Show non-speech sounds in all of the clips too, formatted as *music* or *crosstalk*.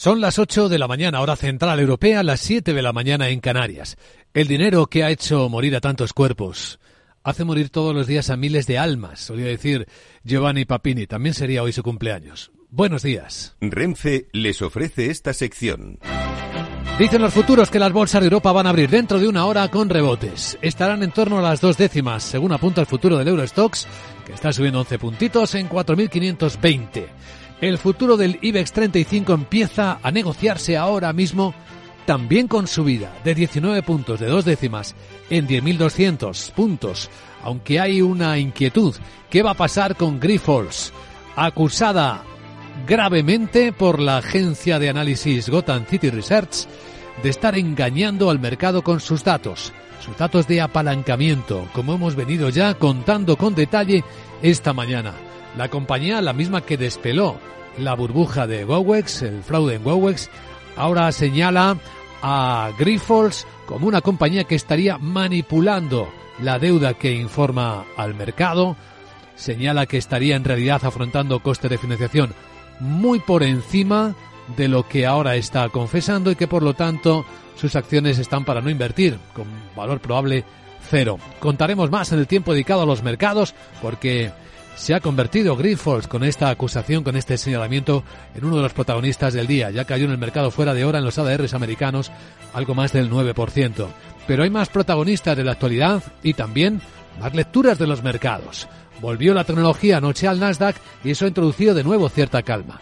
Son las 8 de la mañana, hora central europea, las 7 de la mañana en Canarias. El dinero que ha hecho morir a tantos cuerpos hace morir todos los días a miles de almas, solía decir Giovanni Papini. También sería hoy su cumpleaños. Buenos días. Renfe les ofrece esta sección. Dicen los futuros que las bolsas de Europa van a abrir dentro de una hora con rebotes. Estarán en torno a las dos décimas, según apunta el futuro del Eurostox, que está subiendo 11 puntitos en 4.520. El futuro del IBEX 35 empieza a negociarse ahora mismo también con subida de 19 puntos de dos décimas en 10.200 puntos, aunque hay una inquietud. ¿Qué va a pasar con Grifols? Acusada gravemente por la agencia de análisis Gotham City Research de estar engañando al mercado con sus datos, sus datos de apalancamiento, como hemos venido ya contando con detalle esta mañana. La compañía, la misma que despeló la burbuja de Gowex, el fraude en Gowex, ahora señala a Grifols como una compañía que estaría manipulando la deuda que informa al mercado, señala que estaría en realidad afrontando coste de financiación muy por encima de lo que ahora está confesando y que por lo tanto sus acciones están para no invertir, con valor probable cero. Contaremos más en el tiempo dedicado a los mercados porque se ha convertido Grifols con esta acusación, con este señalamiento, en uno de los protagonistas del día. Ya cayó en el mercado fuera de hora en los ADRs americanos algo más del 9%. Pero hay más protagonistas de la actualidad y también más lecturas de los mercados. Volvió la tecnología anoche al Nasdaq y eso ha introducido de nuevo cierta calma.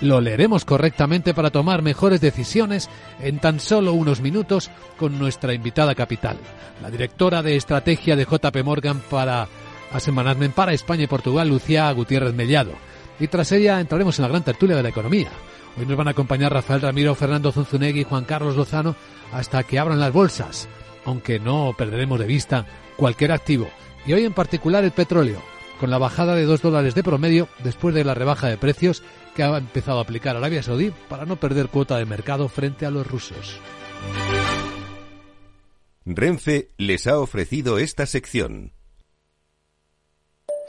Lo leeremos correctamente para tomar mejores decisiones en tan solo unos minutos con nuestra invitada capital, la directora de estrategia de JP Morgan para a para España y Portugal, Lucía Gutiérrez Mellado. Y tras ella entraremos en la gran tertulia de la economía. Hoy nos van a acompañar Rafael Ramiro, Fernando Zunzunegui y Juan Carlos Lozano hasta que abran las bolsas, aunque no perderemos de vista cualquier activo. Y hoy en particular el petróleo, con la bajada de dos dólares de promedio después de la rebaja de precios que ha empezado a aplicar Arabia Saudí para no perder cuota de mercado frente a los rusos. Renfe les ha ofrecido esta sección.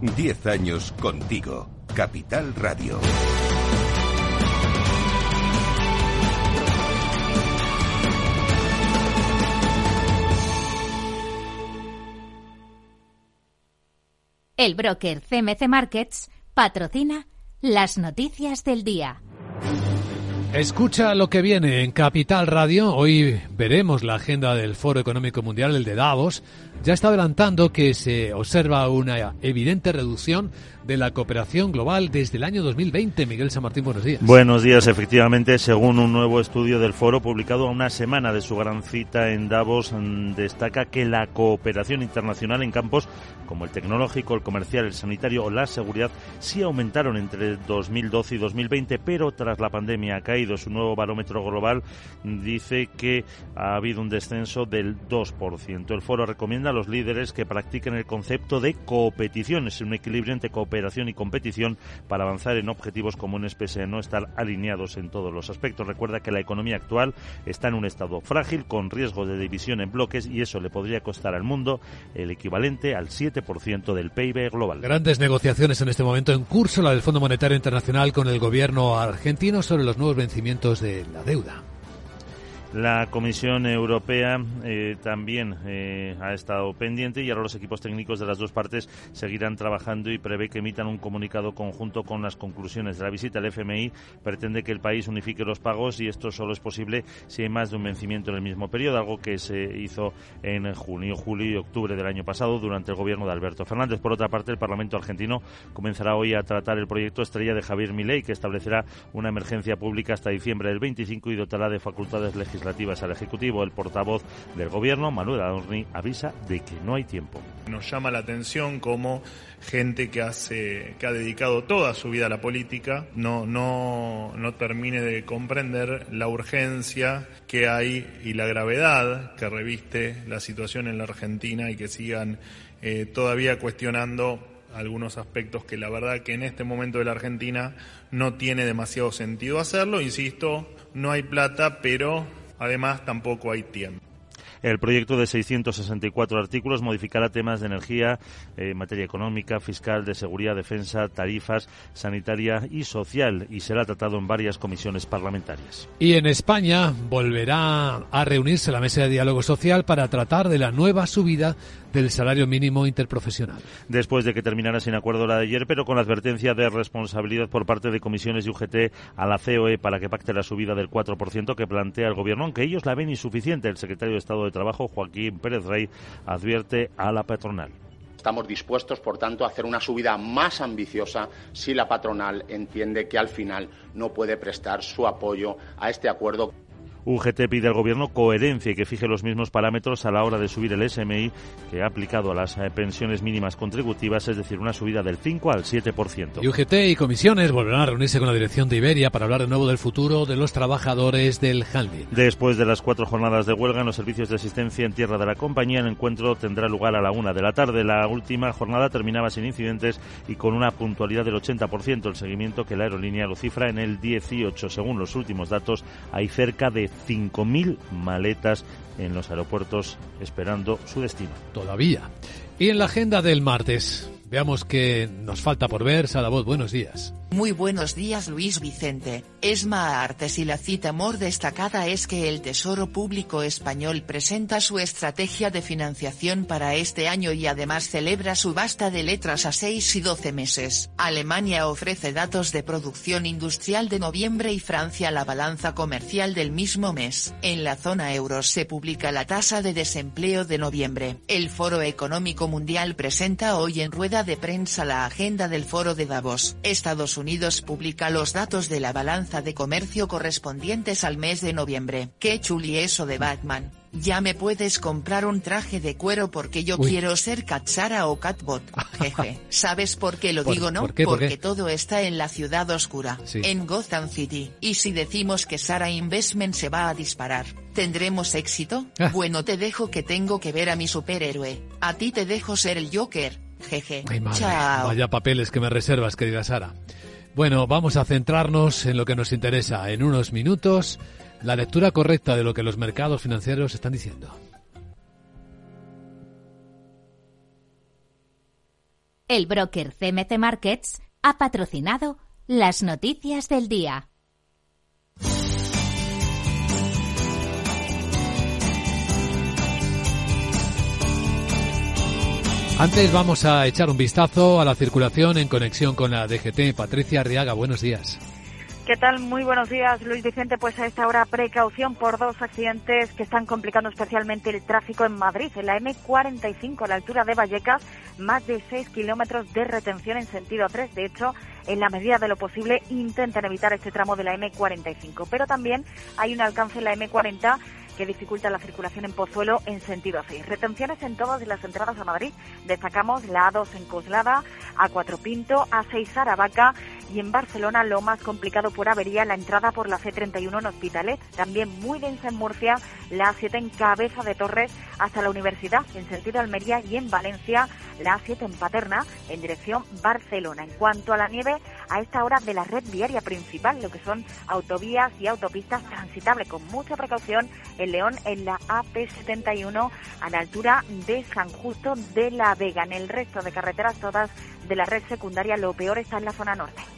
Diez años contigo. Capital Radio. El broker CMC Markets patrocina las noticias del día. Escucha lo que viene en Capital Radio. Hoy veremos la agenda del Foro Económico Mundial, el de Davos. Ya está adelantando que se observa una evidente reducción de la cooperación global desde el año 2020. Miguel San Martín, buenos días. Buenos días, efectivamente, según un nuevo estudio del foro publicado a una semana de su gran cita en Davos, mm, destaca que la cooperación internacional en campos como el tecnológico, el comercial, el sanitario o la seguridad sí aumentaron entre 2012 y 2020, pero tras la pandemia ha caído. Su nuevo barómetro global dice que ha habido un descenso del 2%. El foro recomienda a los líderes que practiquen el concepto de competición, es un equilibrio entre cooperación y competición para avanzar en objetivos comunes pese a no estar alineados en todos los aspectos. Recuerda que la economía actual está en un estado frágil con riesgo de división en bloques y eso le podría costar al mundo el equivalente al 7% del PIB global. Grandes negociaciones en este momento en curso, la del Fondo Monetario Internacional con el gobierno argentino sobre los nuevos vencimientos de la deuda. La Comisión Europea eh, también eh, ha estado pendiente y ahora los equipos técnicos de las dos partes seguirán trabajando y prevé que emitan un comunicado conjunto con las conclusiones de la visita. El FMI pretende que el país unifique los pagos y esto solo es posible si hay más de un vencimiento en el mismo periodo, algo que se hizo en junio, julio y octubre del año pasado durante el gobierno de Alberto Fernández. Por otra parte, el Parlamento argentino comenzará hoy a tratar el proyecto estrella de Javier Milei que establecerá una emergencia pública hasta diciembre del 25 y dotará de facultades legislativas al Ejecutivo. El portavoz del Gobierno, Manuel Adorni, avisa de que no hay tiempo. Nos llama la atención cómo gente que hace, que ha dedicado toda su vida a la política, no, no, no termine de comprender la urgencia que hay y la gravedad que reviste la situación en la Argentina y que sigan eh, todavía cuestionando algunos aspectos que la verdad que en este momento de la Argentina no tiene demasiado sentido hacerlo. Insisto, no hay plata, pero además tampoco hay tiempo. El proyecto de 664 artículos modificará temas de energía, eh, materia económica, fiscal, de seguridad, defensa, tarifas, sanitaria y social y será tratado en varias comisiones parlamentarias. Y en España volverá a reunirse la mesa de diálogo social para tratar de la nueva subida del salario mínimo interprofesional. Después de que terminara sin acuerdo la de ayer, pero con la advertencia de responsabilidad por parte de comisiones y UGT a la COE para que pacte la subida del 4% que plantea el Gobierno, aunque ellos la ven insuficiente. El secretario de Estado de Trabajo, Joaquín Pérez Rey, advierte a la patronal. Estamos dispuestos, por tanto, a hacer una subida más ambiciosa si la patronal entiende que al final no puede prestar su apoyo a este acuerdo. UGT pide al Gobierno coherencia y que fije los mismos parámetros a la hora de subir el SMI que ha aplicado a las eh, pensiones mínimas contributivas, es decir, una subida del 5 al 7%. Y UGT y comisiones volverán a reunirse con la dirección de Iberia para hablar de nuevo del futuro de los trabajadores del handling. Después de las cuatro jornadas de huelga en los servicios de asistencia en tierra de la compañía, el encuentro tendrá lugar a la una de la tarde. La última jornada terminaba sin incidentes y con una puntualidad del 80%. El seguimiento que la aerolínea lo cifra en el 18. Según los últimos datos, hay cerca de 5.000 maletas en los aeropuertos esperando su destino. Todavía. Y en la agenda del martes, veamos que nos falta por ver. Voz, buenos días. Muy buenos días Luis Vicente, Esma Artes y la cita more destacada es que el Tesoro Público Español presenta su estrategia de financiación para este año y además celebra subasta de letras a 6 y 12 meses. Alemania ofrece datos de producción industrial de noviembre y Francia la balanza comercial del mismo mes. En la zona euro se publica la tasa de desempleo de noviembre. El Foro Económico Mundial presenta hoy en rueda de prensa la agenda del Foro de Davos. Estados Unidos publica los datos de la balanza de comercio correspondientes al mes de noviembre. Qué chuli eso de Batman. Ya me puedes comprar un traje de cuero porque yo quiero ser Katsara o Catbot. *laughs* Jeje. ¿Sabes por qué lo digo, no? porque todo está en la ciudad oscura, en Gotham City. Y si decimos que Sara Investment se va a disparar, ¿tendremos éxito? Ah. Bueno, te dejo que tengo que ver a mi superhéroe. A ti te dejo ser el Joker. Jeje. Chao. Vaya papeles que me reservas, querida Sara. Bueno, vamos a centrarnos en lo que nos interesa. En unos minutos, la lectura correcta de lo que los mercados financieros están diciendo. El broker CMC Markets ha patrocinado las noticias del día. Antes vamos a echar un vistazo a la circulación en conexión con la DGT. Patricia Arriaga, buenos días. ¿Qué tal? Muy buenos días, Luis Vicente. Pues a esta hora precaución por dos accidentes que están complicando especialmente el tráfico en Madrid. En la M45, a la altura de Vallecas, más de 6 kilómetros de retención en sentido 3. De hecho, en la medida de lo posible, intentan evitar este tramo de la M45. Pero también hay un alcance en la M40 que dificulta la circulación en Pozuelo en sentido 6. Retenciones en todas las entradas a Madrid. Destacamos la A2 en Coslada, A4 Pinto, A6 Aravaca y en Barcelona lo más complicado por avería la entrada por la C31 en Hospitalet. También muy densa en Murcia, la A7 en Cabeza de Torres hasta la Universidad en sentido Almería y en Valencia la A7 en Paterna en dirección Barcelona. En cuanto a la nieve, a esta hora de la red viaria principal, lo que son autovías y autopistas transitables con mucha precaución en León en la AP71 a la altura de San Justo de la Vega. En el resto de carreteras todas de la red secundaria lo peor está en la zona norte.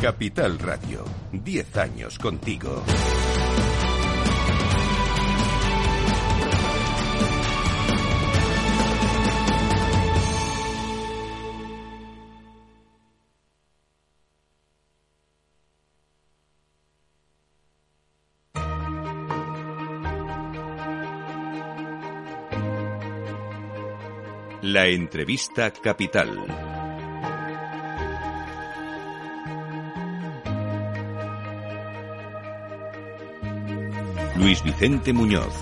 Capital Radio, 10 años contigo. La entrevista capital. Luis Vicente Muñoz.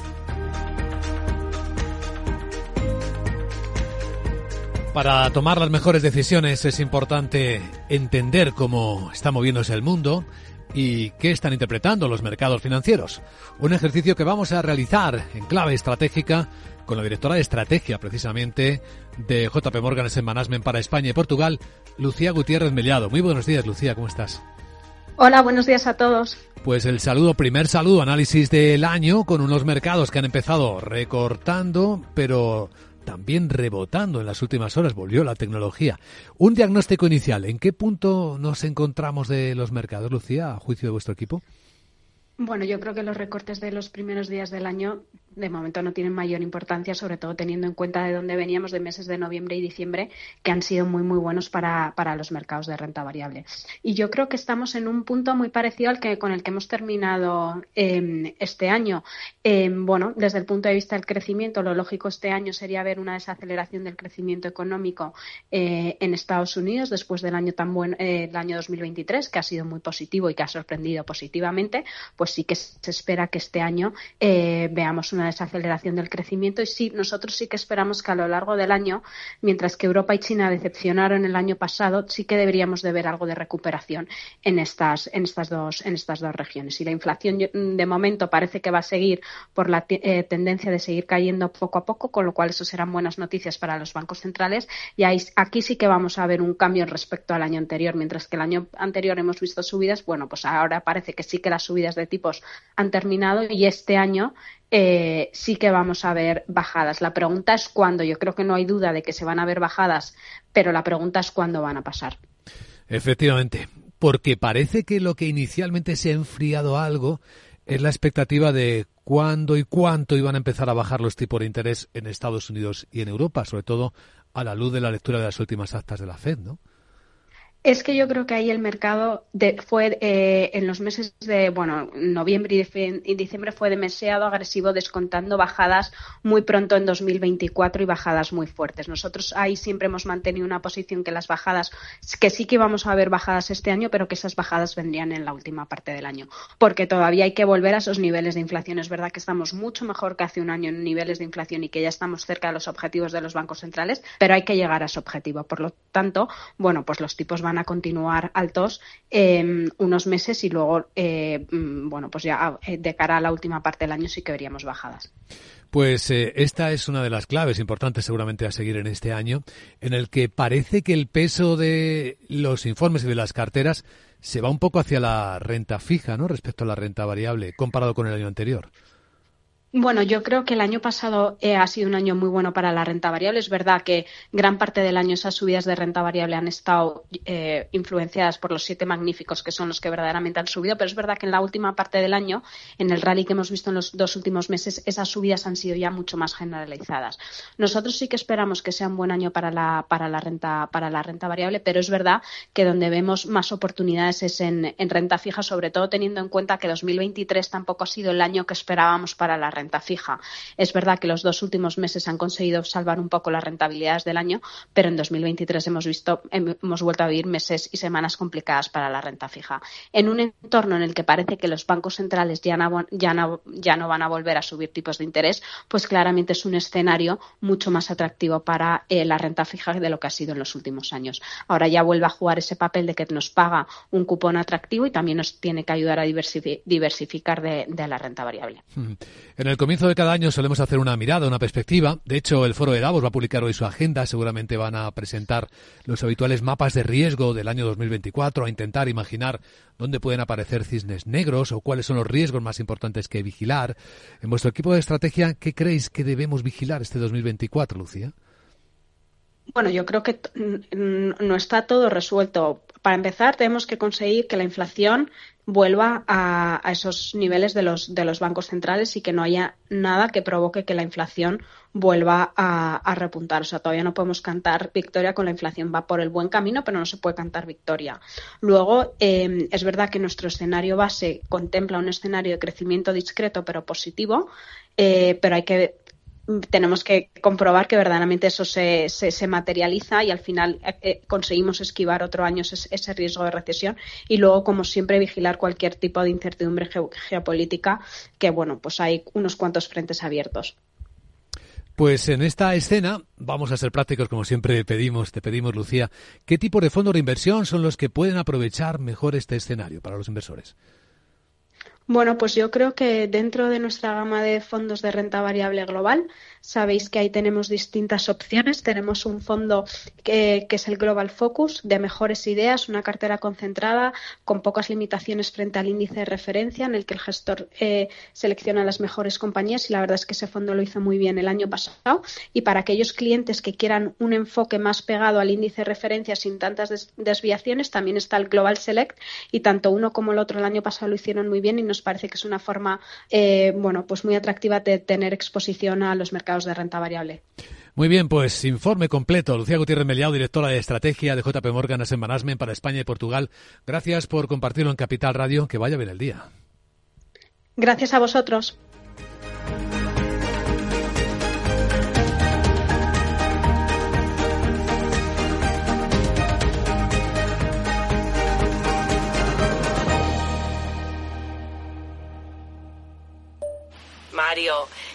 Para tomar las mejores decisiones es importante entender cómo está moviéndose el mundo y qué están interpretando los mercados financieros. Un ejercicio que vamos a realizar en clave estratégica con la directora de estrategia precisamente de JP Morgan en Management para España y Portugal, Lucía Gutiérrez Mellado. Muy buenos días, Lucía, ¿cómo estás? Hola, buenos días a todos. Pues el saludo, primer saludo, análisis del año con unos mercados que han empezado recortando, pero también rebotando en las últimas horas, volvió la tecnología. Un diagnóstico inicial, ¿en qué punto nos encontramos de los mercados, Lucía, a juicio de vuestro equipo? Bueno, yo creo que los recortes de los primeros días del año de momento no tienen mayor importancia, sobre todo teniendo en cuenta de dónde veníamos de meses de noviembre y diciembre, que han sido muy, muy buenos para, para los mercados de renta variable. Y yo creo que estamos en un punto muy parecido al que con el que hemos terminado eh, este año. Eh, bueno, desde el punto de vista del crecimiento, lo lógico este año sería ver una desaceleración del crecimiento económico eh, en Estados Unidos después del año tan bueno, el año 2023, que ha sido muy positivo y que ha sorprendido positivamente, pues sí que se espera que este año veamos una desaceleración del crecimiento y sí, nosotros sí que esperamos que a lo largo del año, mientras que Europa y China decepcionaron el año pasado, sí que deberíamos de ver algo de recuperación en estas, en estas, dos, en estas dos regiones. Y la inflación de momento parece que va a seguir por la eh, tendencia de seguir cayendo poco a poco, con lo cual eso serán buenas noticias para los bancos centrales. Y aquí sí que vamos a ver un cambio respecto al año anterior. Mientras que el año anterior hemos visto subidas, bueno, pues ahora parece que sí que las subidas de tipos han terminado y este año eh, sí que vamos a ver bajadas. La pregunta es cuándo. Yo creo que no hay duda de que se van a ver bajadas, pero la pregunta es cuándo van a pasar. Efectivamente, porque parece que lo que inicialmente se ha enfriado algo es la expectativa de cuándo y cuánto iban a empezar a bajar los tipos de interés en Estados Unidos y en Europa, sobre todo a la luz de la lectura de las últimas actas de la Fed, ¿no? Es que yo creo que ahí el mercado fue eh, en los meses de, bueno, noviembre y, diciembre fue demasiado agresivo descontando bajadas muy pronto en 2024 y bajadas muy fuertes. Nosotros ahí siempre hemos mantenido una posición que las bajadas, que sí que íbamos a ver bajadas este año, pero que esas bajadas vendrían en la última parte del año, porque todavía hay que volver a esos niveles de inflación. Es verdad que estamos mucho mejor que hace un año en niveles de inflación y que ya estamos cerca de los objetivos de los bancos centrales, pero hay que llegar a ese objetivo. Por lo tanto, bueno, pues los tipos van a continuar altos eh, unos meses y luego, eh, mm, bueno, pues ya eh, de cara a la última parte del año sí que veríamos bajadas. Pues esta es una de las claves importantes seguramente a seguir en este año, en el que parece que el peso de los informes y de las carteras se va un poco hacia la renta fija, ¿no? Respecto a la renta variable, comparado con el año anterior. Bueno, yo creo que el año pasado eh, ha sido un año muy bueno para la renta variable. Es verdad que gran parte del año esas subidas de renta variable han estado eh, influenciadas por los siete magníficos que son los que verdaderamente han subido, pero es verdad que en la última parte del año, en el rally que hemos visto en los dos últimos meses, esas subidas han sido ya mucho más generalizadas. Nosotros sí que esperamos que sea un buen año para la, para la, renta, para la renta variable, pero es verdad que donde vemos más oportunidades es en, en renta fija, sobre todo teniendo en cuenta que 2023 tampoco ha sido el año que esperábamos para la renta renta fija. Es verdad que los dos últimos meses han conseguido salvar un poco las rentabilidades del año, pero en 2023 hemos visto, hemos vuelto a vivir meses y semanas complicadas para la renta fija. En un entorno en el que parece que los bancos centrales ya no, van a volver a subir tipos de interés, pues claramente es un escenario mucho más atractivo para eh, la renta fija de lo que ha sido en los últimos años. Ahora ya vuelve a jugar ese papel de que nos paga un cupón atractivo y también nos tiene que ayudar a diversificar de, la renta variable. Comienzo de cada año solemos hacer una mirada, una perspectiva. De hecho, el Foro de Davos va a publicar hoy su agenda. Seguramente van a presentar los habituales mapas de riesgo del año 2024, a intentar imaginar dónde pueden aparecer cisnes negros o cuáles son los riesgos más importantes que vigilar. En vuestro equipo de estrategia, ¿qué creéis que debemos vigilar este 2024, Lucía? Bueno, yo creo que no está todo resuelto. Para empezar, tenemos que conseguir que la inflación vuelva a, esos niveles de los, de los bancos centrales y que no haya nada que provoque que la inflación vuelva a, repuntar. O sea, todavía no podemos cantar victoria con la inflación. Va por el buen camino, pero no se puede cantar victoria. Luego, eh, es verdad que nuestro escenario base contempla un escenario de crecimiento discreto pero positivo, eh, pero hay que tenemos que comprobar que verdaderamente eso se, se, materializa y al final eh, eh, conseguimos esquivar otro año ese, riesgo de recesión y luego, como siempre, vigilar cualquier tipo de incertidumbre geopolítica que, bueno, pues hay unos cuantos frentes abiertos. Pues en esta escena vamos a ser prácticos como siempre pedimos, te pedimos Lucía, ¿qué tipo de fondos de inversión son los que pueden aprovechar mejor este escenario para los inversores? Bueno, pues yo creo que dentro de nuestra gama de fondos de renta variable global, sabéis que ahí tenemos distintas opciones. Tenemos un fondo que, es el Global Focus de mejores ideas, una cartera concentrada con pocas limitaciones frente al índice de referencia en el que el gestor eh, selecciona las mejores compañías y la verdad es que ese fondo lo hizo muy bien el año pasado. Y para aquellos clientes que quieran un enfoque más pegado al índice de referencia sin tantas desviaciones, también está el Global Select y tanto uno como el otro el año pasado lo hicieron muy bien y nos parece que es una forma, eh, bueno, pues muy atractiva de tener exposición a los mercados de renta variable. Muy bien, pues informe completo. Lucía Gutiérrez Meliao, directora de estrategia de JP Morgan Asset Management para España y Portugal. Gracias por compartirlo en Capital Radio. Que vaya bien el día. Gracias a vosotros. Mario,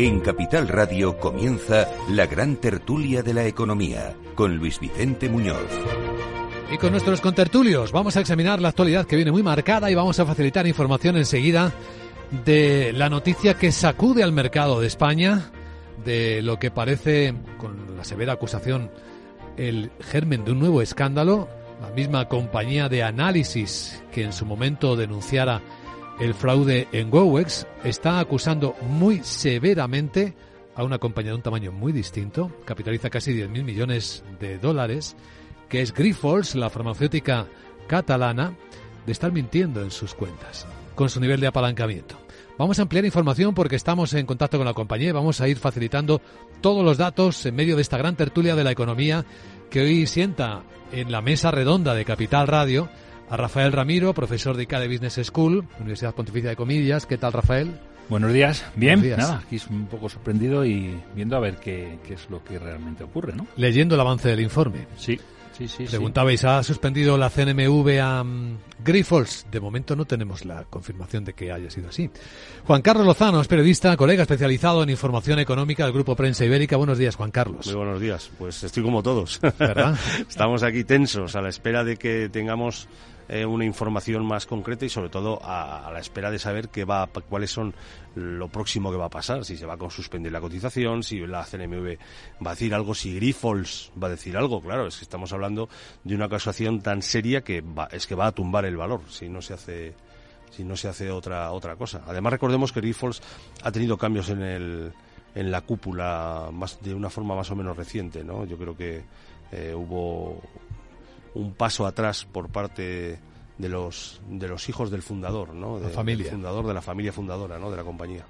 En Capital Radio comienza la gran tertulia de la economía con Luis Vicente Muñoz. Y con nuestros contertulios vamos a examinar la actualidad que viene muy marcada y vamos a facilitar información enseguida de la noticia que sacude al mercado de España, de lo que parece, con la severa acusación, el germen de un nuevo escándalo, la misma compañía de análisis que en su momento denunciara el fraude en GoWex, está acusando muy severamente a una compañía de un tamaño muy distinto, capitaliza casi 10.000 millones de dólares, que es Grifols, la farmacéutica catalana, de estar mintiendo en sus cuentas, con su nivel de apalancamiento. Vamos a ampliar información porque estamos en contacto con la compañía y vamos a ir facilitando todos los datos en medio de esta gran tertulia de la economía que hoy sienta en la mesa redonda de Capital Radio a Rafael Ramiro, profesor de ICADE Business School, Universidad Pontificia de Comillas. ¿Qué tal, Rafael? Buenos días, bien, nada, aquí es un poco sorprendido y viendo a ver qué, qué es lo que realmente ocurre, ¿no? Leyendo el avance del informe. Sí, Sí, sí, Preguntabais, ¿ha suspendido la CNMV a um, Grifols? De momento no tenemos la confirmación de que haya sido así. Juan Carlos Lozano es periodista, colega especializado en información económica del Grupo Prensa Ibérica. Buenos días, Juan Carlos. Muy buenos días. Pues estoy como todos. ¿Verdad? *laughs* Estamos aquí tensos a la espera de que tengamos eh, una información más concreta y sobre todo a, la espera de saber qué va, cuáles son lo próximo que va a pasar, si se va a suspender la cotización, si la CNMV va a decir algo, si Grifols va a decir algo, claro, es que estamos hablando de una acusación tan seria que es que va a tumbar el valor si no se hace si no se hace otra otra cosa. Además recordemos que Grifols ha tenido cambios en el en la cúpula más de una forma más o menos reciente, ¿no? Yo creo que eh, hubo un paso atrás por parte de los de los hijos del fundador, ¿no? De, familia. fundador de la familia fundadora, ¿no? De la compañía.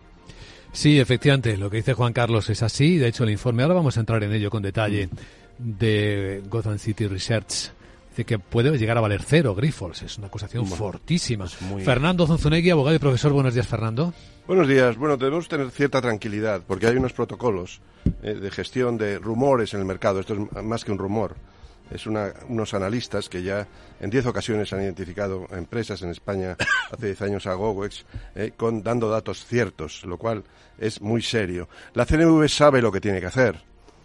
Sí, efectivamente, lo que dice Juan Carlos es así. De hecho, el informe, ahora vamos a entrar en ello con detalle, de Gotham City Research, dice que puede llegar a valer cero Grifols. Es una acusación fortísima. Fernando Zonzunegui, abogado y profesor. Buenos días, Fernando. Buenos días. Bueno, debemos tener cierta tranquilidad porque hay unos protocolos eh, de gestión de rumores en el mercado. Esto es más que un rumor es unos analistas que ya en 10 ocasiones han identificado empresas en España *coughs* hace 10 años a GoWex eh, con dando datos ciertos, lo cual es muy serio. La CNV sabe lo que tiene que hacer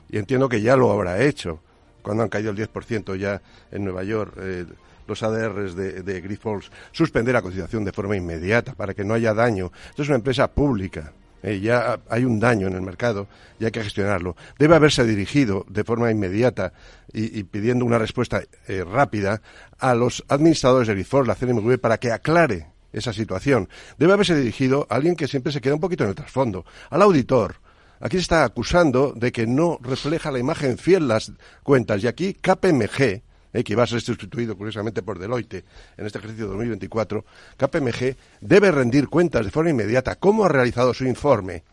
y entiendo que ya lo habrá hecho cuando han caído el 10% ya en Nueva York. Eh, los ADRs de, de Grifols, suspender la cotización de forma inmediata para que no haya daño. Esto es una empresa pública eh, ya hay un daño en el mercado y hay que gestionarlo. Debe haberse dirigido de forma inmediata y, pidiendo una respuesta eh, rápida a los administradores de Grifols, la CNMV, para que aclare esa situación. Debe haberse dirigido a alguien que siempre se queda un poquito en el trasfondo, al auditor. Aquí se está acusando de que no refleja la imagen fiel las cuentas y aquí KPMG, eh, que va a ser sustituido curiosamente por Deloitte en este ejercicio 2024, KPMG debe rendir cuentas de forma inmediata cómo ha realizado su informe.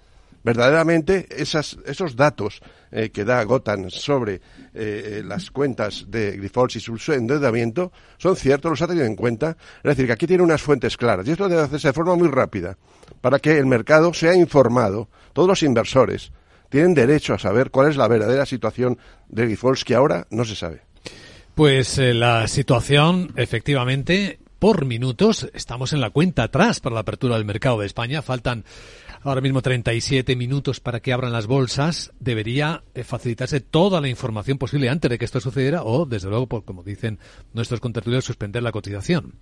Verdaderamente, esos datos eh, que da Gotan sobre eh, las cuentas de Grifols y su endeudamiento son ciertos, los ha tenido en cuenta. Es decir, que aquí tiene unas fuentes claras. Y esto debe hacerse de forma muy rápida para que el mercado sea informado. Todos los inversores tienen derecho a saber cuál es la verdadera situación de Grifols que ahora no se sabe. Pues eh, la situación, efectivamente, por minutos, estamos en la cuenta atrás para la apertura del mercado de España. Faltan ahora mismo 37 minutos para que abran las bolsas. Debería eh, facilitarse toda la información posible antes de que esto sucediera o, desde luego, por, como dicen nuestros contertulios, suspender la cotización.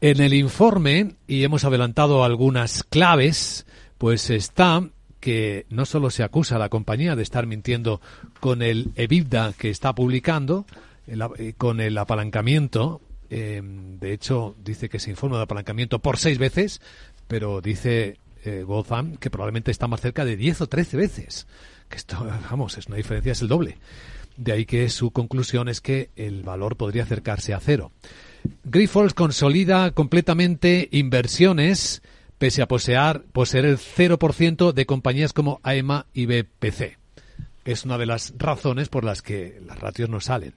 En el informe, y hemos adelantado algunas claves, pues está que no solo se acusa a la compañía de estar mintiendo con el EBITDA que está publicando, eh, con el apalancamiento. Eh, de hecho, dice que se informa de apalancamiento por seis veces, pero dice eh, que probablemente está más cerca de 10 o 13 veces. Que esto, *laughs* vamos, es una diferencia, es el doble. De ahí que su conclusión es que el valor podría acercarse a cero. Grifols consolida completamente inversiones pese a poseer, poseer el 0% de compañías como AEMA y BPC. Es una de las razones por las que las ratios no salen.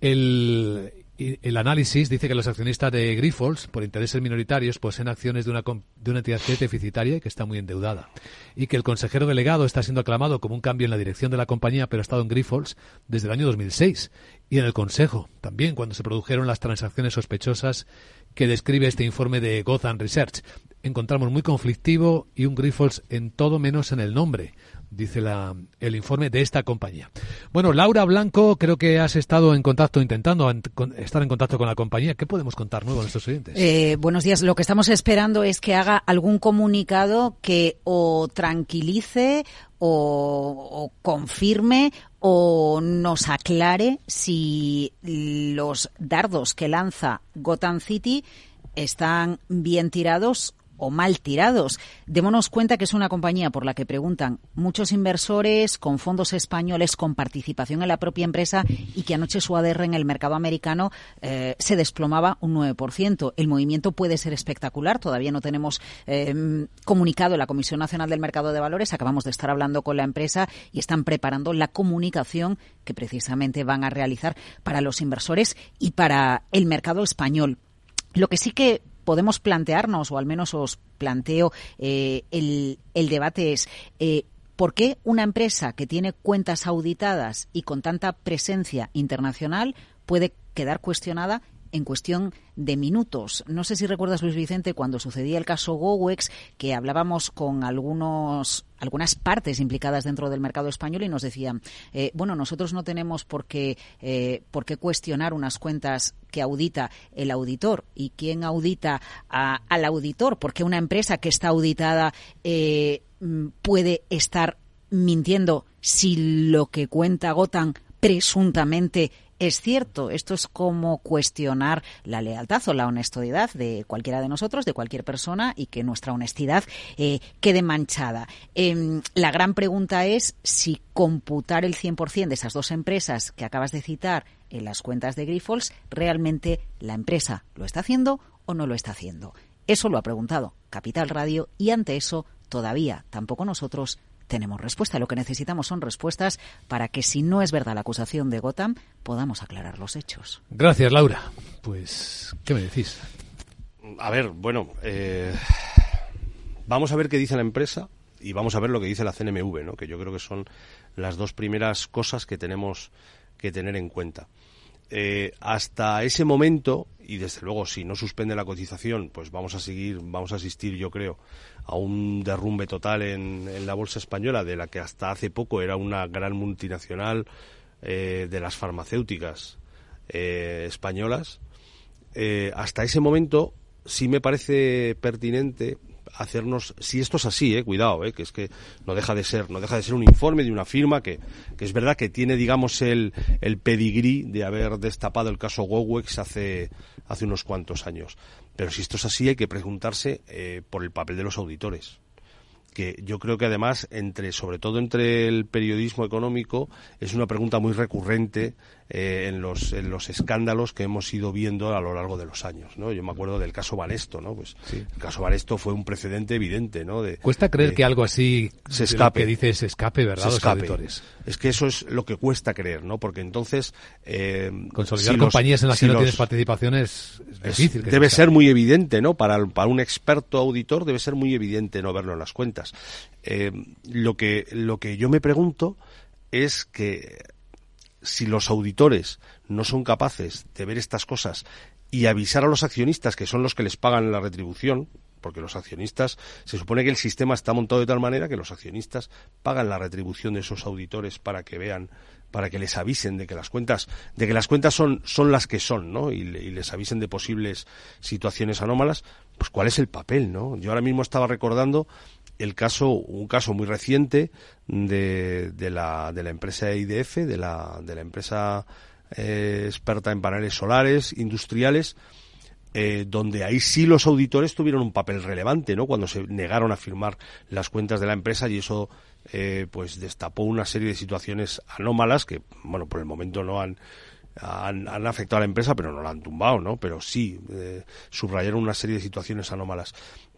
El, análisis dice que los accionistas de Grifols, por intereses minoritarios, poseen acciones de una, de una entidad deficitaria y que está muy endeudada. Y que el consejero delegado está siendo aclamado como un cambio en la dirección de la compañía, pero ha estado en Grifols desde el año 2006. Y en el Consejo, también, cuando se produjeron las transacciones sospechosas que describe este informe de Gotham Research. Encontramos muy conflictivo y un Grifols en todo menos en el nombre dice la, el informe de esta compañía. Bueno, Laura Blanco, creo que has estado en contacto, intentando estar en contacto con la compañía. ¿Qué podemos contar nuevo a nuestros oyentes? Eh, buenos días. Lo que estamos esperando es que haga algún comunicado que o tranquilice o, confirme o nos aclare si los dardos que lanza Gotham City están bien tirados o mal tirados. Démonos cuenta que es una compañía por la que preguntan muchos inversores con fondos españoles con participación en la propia empresa y que anoche su ADR en el mercado americano eh, se desplomaba un 9%. El movimiento puede ser espectacular. Todavía no tenemos eh, comunicado la Comisión Nacional del Mercado de Valores. Acabamos de estar hablando con la empresa y están preparando la comunicación que precisamente van a realizar para los inversores y para el mercado español. Lo que sí que podemos plantearnos, o al menos os planteo eh, el, debate es, eh, ¿por qué una empresa que tiene cuentas auditadas y con tanta presencia internacional puede quedar cuestionada en cuestión de minutos. No sé si recuerdas, Luis Vicente, cuando sucedía el caso GoWex, que hablábamos con algunos, algunas partes implicadas dentro del mercado español y nos decían, eh, bueno, nosotros no tenemos por qué, eh, por qué cuestionar unas cuentas que audita el auditor. ¿Y quién audita al auditor? Porque una empresa que está auditada eh, mm, puede estar mintiendo si lo que cuenta Gotan presuntamente es cierto. Esto es como cuestionar la lealtad o la honestidad de cualquiera de nosotros, de cualquier persona, y que nuestra honestidad eh, quede manchada. Em, la gran pregunta es si computar el 100% de esas dos empresas que acabas de citar en las cuentas de Grifols, realmente la empresa lo está haciendo o no lo está haciendo. Eso lo ha preguntado Capital Radio y ante eso todavía tampoco nosotros tenemos respuesta. Lo que necesitamos son respuestas para que, si no es verdad la acusación de Gotham, podamos aclarar los hechos. Gracias, Laura. Pues, ¿qué me decís? A ver, bueno, eh, vamos a ver qué dice la empresa y vamos a ver lo que dice la CNMV, ¿no? que yo creo que son las dos primeras cosas que tenemos que tener en cuenta. Eh, hasta ese momento, y desde luego si no suspende la cotización, pues vamos a seguir, vamos a asistir, yo creo, a un derrumbe total en, la bolsa española, de la que hasta hace poco era una gran multinacional eh, de las farmacéuticas eh, españolas. hasta ese momento sí me parece pertinente hacernos si esto es así eh, cuidado eh, que es que no deja de ser no deja de ser un informe de una firma que, que es verdad que tiene digamos el, el pedigrí de haber destapado el caso Gowex hace hace unos cuantos años. Pero si esto es así hay que preguntarse eh, por el papel de los auditores que yo creo que además entre sobre todo entre el periodismo económico es una pregunta muy recurrente eh, en, los, en los escándalos que hemos ido viendo a lo largo de los años, ¿no? Yo me acuerdo del caso Banesto, ¿no? Pues el caso Banesto fue un precedente evidente, ¿no? De, Cuesta creer que algo así se escape, que dice se escape, ¿verdad? Se escape. Es que eso es lo que cuesta creer, ¿no? Porque entonces eh, consolidar compañías en las que no tienes participaciones es difícil. debe ser muy evidente, ¿no? Para, para un experto auditor debe ser muy evidente no verlo en las cuentas. Eh, lo que lo que yo me pregunto es que si los auditores no son capaces de ver estas cosas y avisar a los accionistas, que son los que les pagan la retribución, porque los accionistas, se supone que el sistema está montado de tal manera que los accionistas pagan la retribución de esos auditores para que vean, para que les avisen de que las cuentas, de que las cuentas son, son las que son, ¿no? Y, y les avisen de posibles situaciones anómalas, pues cuál es el papel, ¿no? Yo ahora mismo estaba recordando el caso, un caso muy reciente de, de, la, de la empresa IDF, de la, de la empresa eh, experta en paneles solares industriales, eh, donde ahí sí los auditores tuvieron un papel relevante, ¿no? Cuando se negaron a firmar las cuentas de la empresa y eso, eh, pues destapó una serie de situaciones anómalas que, bueno, por el momento no han, han, han, afectado a la empresa, pero no la han tumbado, ¿no? Pero sí eh, subrayaron una serie de situaciones anómalas.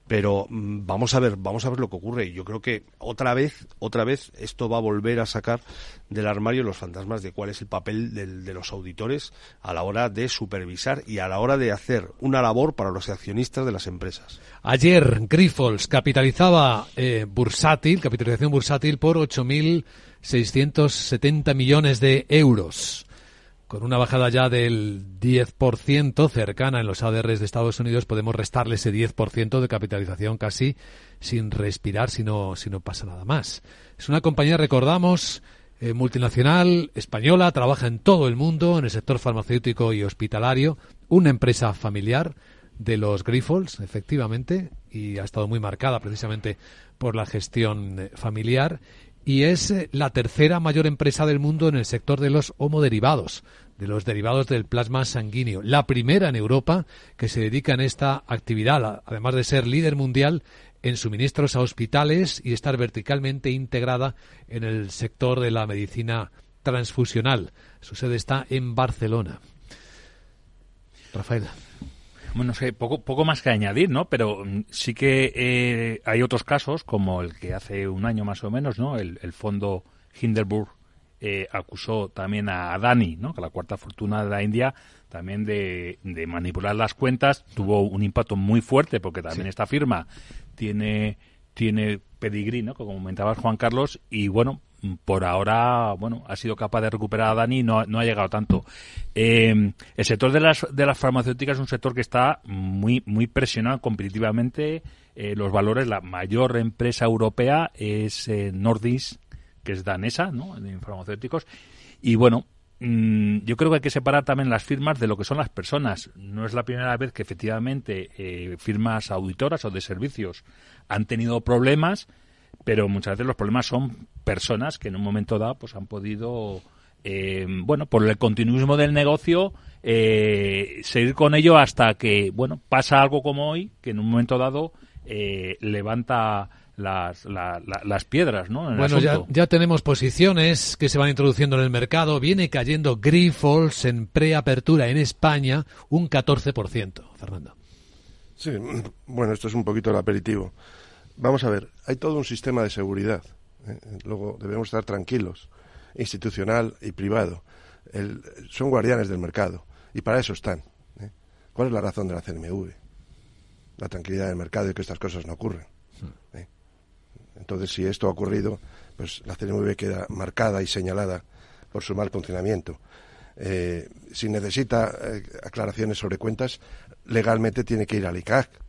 Pero mm, vamos a ver vamos a ver lo que ocurre. Y yo creo que otra vez otra vez esto va a volver a sacar del armario los fantasmas de cuál es el papel de los auditores a la hora de supervisar y a la hora de hacer una labor para los accionistas de las empresas. Ayer Grifols capitalizaba eh, bursátil capitalización bursátil por 8.670 millones de euros con una bajada ya del 10% cercana en los ADRs de Estados Unidos, podemos restarle ese 10% de capitalización casi sin respirar si no, si no pasa nada más. Es una compañía, recordamos, eh, multinacional española, trabaja en todo el mundo, en el sector farmacéutico y hospitalario, una empresa familiar de los Grifols, efectivamente, y ha estado muy marcada precisamente por la gestión eh, familiar y es eh, la tercera mayor empresa del mundo en el sector de los homoderivados, de los derivados del plasma sanguíneo. La primera en Europa que se dedica en esta actividad, además de ser líder mundial en suministros a hospitales y estar verticalmente integrada en el sector de la medicina transfusional. Su sede está en Barcelona. Rafael. Bueno, no sé, poco, poco más que añadir, ¿no? Pero mm, sí que eh, hay otros casos, como el que hace un año más o menos, ¿no? El, fondo Hindenburg eh, acusó también a Dani, ¿no? Que la cuarta fortuna de la India, también de, manipular las cuentas. Tuvo un impacto muy fuerte porque también esta firma tiene tiene pedigrí, ¿no? Como comentabas Juan Carlos, y bueno, por ahora, bueno, ha sido capaz de recuperar a Dani y no, no ha llegado tanto. Eh, el sector de las, de las farmacéuticas es un sector que está muy, muy presionado competitivamente. Eh, los valores, la mayor empresa europea es eh, Nordis, que es danesa, ¿no? En farmacéuticos. Y bueno, mm, yo creo que hay que separar también las firmas de lo que son las personas. No es la primera vez que efectivamente firmas auditoras o de servicios han tenido problemas pero muchas veces los problemas son personas que en un momento dado pues han podido eh, bueno por el continuismo del negocio eh, seguir con ello hasta que bueno pasa algo como hoy que en un momento dado eh, levanta las, las piedras, ¿no? bueno, ya, ya, tenemos posiciones que se van introduciendo en el mercado. Viene cayendo Grifols en preapertura en España un 14%, Fernando. Sí, bueno, esto es un poquito el aperitivo. Vamos a ver, hay todo un sistema de seguridad. ¿eh? Luego debemos estar tranquilos, institucional y privado. son guardianes del mercado y para eso están. ¿eh? ¿Cuál es la razón de la CNMV? La tranquilidad del mercado y que estas cosas no ocurren. Hmm. ¿eh? Entonces, si esto ha ocurrido, pues la CNMV queda marcada y señalada por su mal funcionamiento. si necesita aclaraciones sobre cuentas, legalmente tiene que ir al ICAC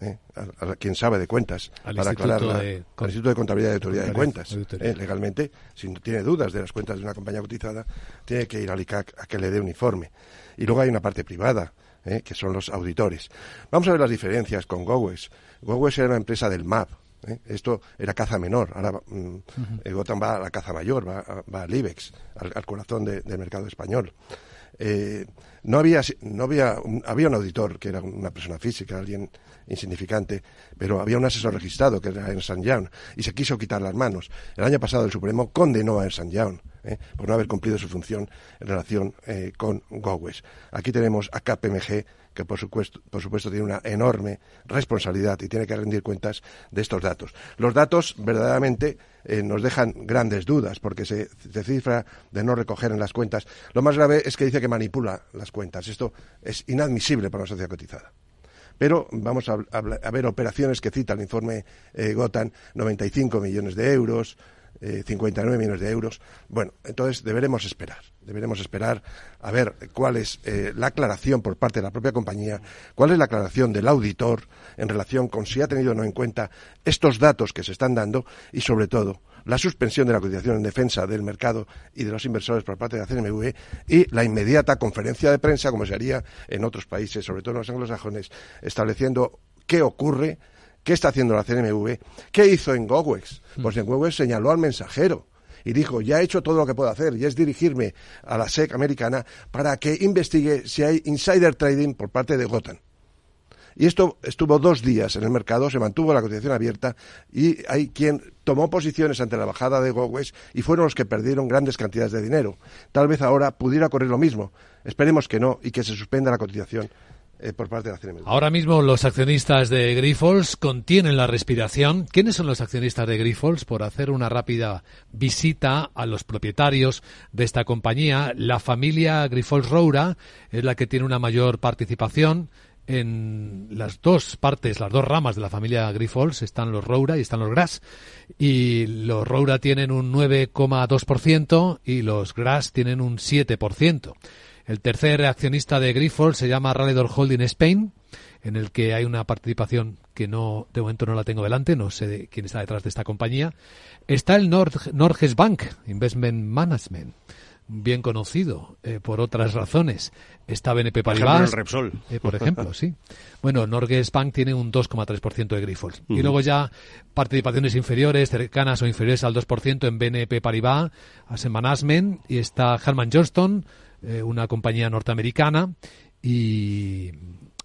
¿eh? a, quien sabe de cuentas para aclarar al Instituto de Contabilidad y Autoridad de Cuentas. ¿eh? legalmente, si no tiene dudas de las cuentas de una compañía cotizada, tiene que ir al ICAC a que le dé un informe. Y luego hay una parte privada, ¿eh? que son los auditores. Vamos a ver las diferencias con Gowes. Gowes era una empresa del MAP. Esto era caza menor. Ahora mm, Gotham va a la caza mayor, va, va al IBEX, al, corazón del mercado español. no había, no había, había un auditor que era una persona física, alguien insignificante, pero había un asesor registrado que era Ernst Young y se quiso quitar las manos. El año pasado el Supremo condenó a Ernst Young ¿eh? por no haber cumplido su función en relación eh, con Gowes. Aquí tenemos a KPMG que por supuesto, por supuesto tiene una enorme responsabilidad y tiene que rendir cuentas de estos datos. Los datos verdaderamente eh, nos dejan grandes dudas porque se, cifra de no recoger en las cuentas. Lo más grave es que dice que manipula las cuentas. Esto es inadmisible para una sociedad cotizada pero vamos a, ver operaciones que cita el informe eh, GOTAN, 95 millones de euros, 59 eh, millones de euros. Bueno, entonces deberemos esperar, deberemos esperar a ver cuál es eh, la aclaración por parte de la propia compañía, cuál es la aclaración del auditor en relación con si ha tenido o no en cuenta estos datos que se están dando y, sobre todo, la suspensión de la cotización en defensa del mercado y de los inversores por parte de la CNMV y la inmediata conferencia de prensa, como se haría en otros países, sobre todo en los anglosajones, estableciendo qué ocurre, qué está haciendo la CNMV, qué hizo en Gowex. Mm. Pues en Gowex señaló al mensajero y dijo, ya he hecho todo lo que puedo hacer, y es dirigirme a la SEC americana para que investigue si hay insider trading por parte de Gotham. Y esto estuvo dos días en el mercado, se mantuvo la cotización abierta y hay quien tomó posiciones ante la bajada de Gowes y fueron los que perdieron grandes cantidades de dinero. Tal vez ahora pudiera ocurrir lo mismo. Esperemos que no y que se suspenda la cotización eh. Ahora mismo los accionistas de Grifols contienen la respiración. ¿Quiénes son los accionistas de Grifols? Por hacer una rápida visita a los propietarios de esta compañía, la familia Grifols Roura es la que tiene una mayor participación en las dos partes, las dos ramas de la familia Grifols están los Roura y están los Gras. Y los Roura tienen un 9,2% y los Gras tienen un 7%. El tercer accionista de Grifols se llama Ralledor Holding Spain, en el que hay una participación que no de momento no la tengo delante, no sé de quién está detrás de esta compañía. Está el Nord, Norges Bank Investment Management bien conocido eh, por otras razones. Está BNP Paribas. Por ejemplo, eh, por ejemplo, sí. *laughs* Bueno, Norges Bank tiene un 2,3% de Grifols. Y luego ya participaciones inferiores, cercanas o inferiores al 2% en BNP Paribas, Asset Management, y está Harman Johnston, eh, una compañía norteamericana, y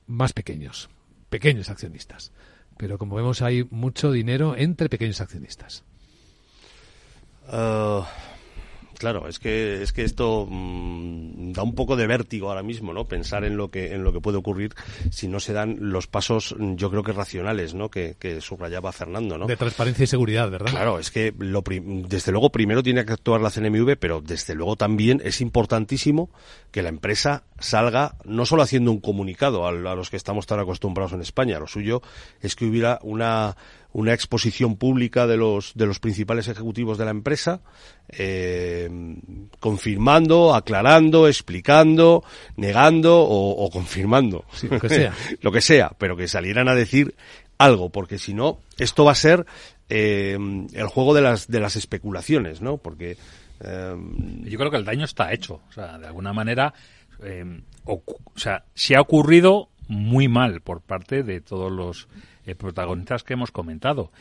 más pequeños, pequeños accionistas. Pero como vemos hay mucho dinero entre pequeños accionistas. Ah, Claro, es que es que esto mm, da un poco de vértigo ahora mismo, ¿no? Pensar en lo que en lo que puede ocurrir si no se dan los pasos, yo creo que racionales, ¿no? Que, que subrayaba Fernando, ¿no? De transparencia y seguridad, ¿verdad? Claro, es que lo desde luego primero tiene que actuar la CNMV, pero desde luego también es importantísimo que la empresa salga no solo haciendo un comunicado a, a los que estamos tan acostumbrados en España, lo suyo es que hubiera una una exposición pública de los, de los principales ejecutivos de la empresa, eh, confirmando, aclarando, explicando, negando o, confirmando. lo que sea. *laughs* lo que sea, pero que salieran a decir algo, porque si no, esto va a ser eh, el juego de las, de las especulaciones, ¿no? Porque... Eh, Yo creo que el daño está hecho. O sea, de alguna manera, o, o sea, se ha ocurrido muy mal por parte de todos los eh, protagonistas que hemos comentado.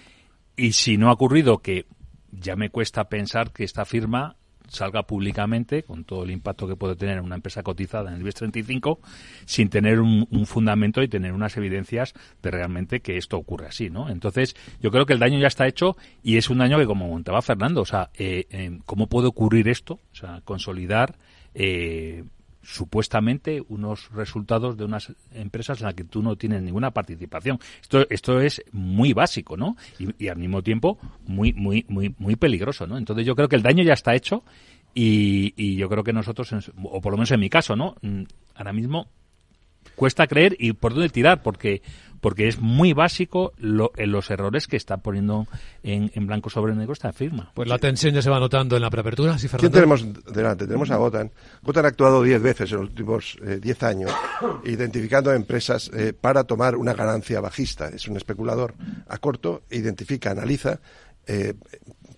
Y si no ha ocurrido que ya me cuesta pensar que esta firma salga públicamente, con todo el impacto que puede tener una empresa cotizada en el IBEX 35, sin tener un, fundamento y tener unas evidencias de realmente que esto ocurre así, ¿no? Entonces, yo creo que el daño ya está hecho y es un daño que, como comentaba Fernando, o sea, eh, ¿cómo puede ocurrir esto? O sea, consolidar eh, supuestamente unos resultados de unas empresas en las que tú no tienes ninguna participación. Esto, esto es muy básico, ¿no? Y, al mismo tiempo muy, muy, muy, muy peligroso, ¿no? Entonces yo creo que el daño ya está hecho y, y yo creo que nosotros, o por lo menos en mi caso, ¿no? Mm, ahora mismo cuesta creer y por dónde tirar, porque porque es muy básico lo, en los errores que está poniendo en, blanco sobre negro esta firma. Pues la tensión ya se va notando en la preapertura, ¿sí, ¿Quién tenemos delante? Tenemos a Gotan. Gotan ha actuado diez veces en los últimos eh, diez años, *coughs* identificando empresas eh, para tomar una ganancia bajista. Es un especulador a corto, identifica, analiza, eh,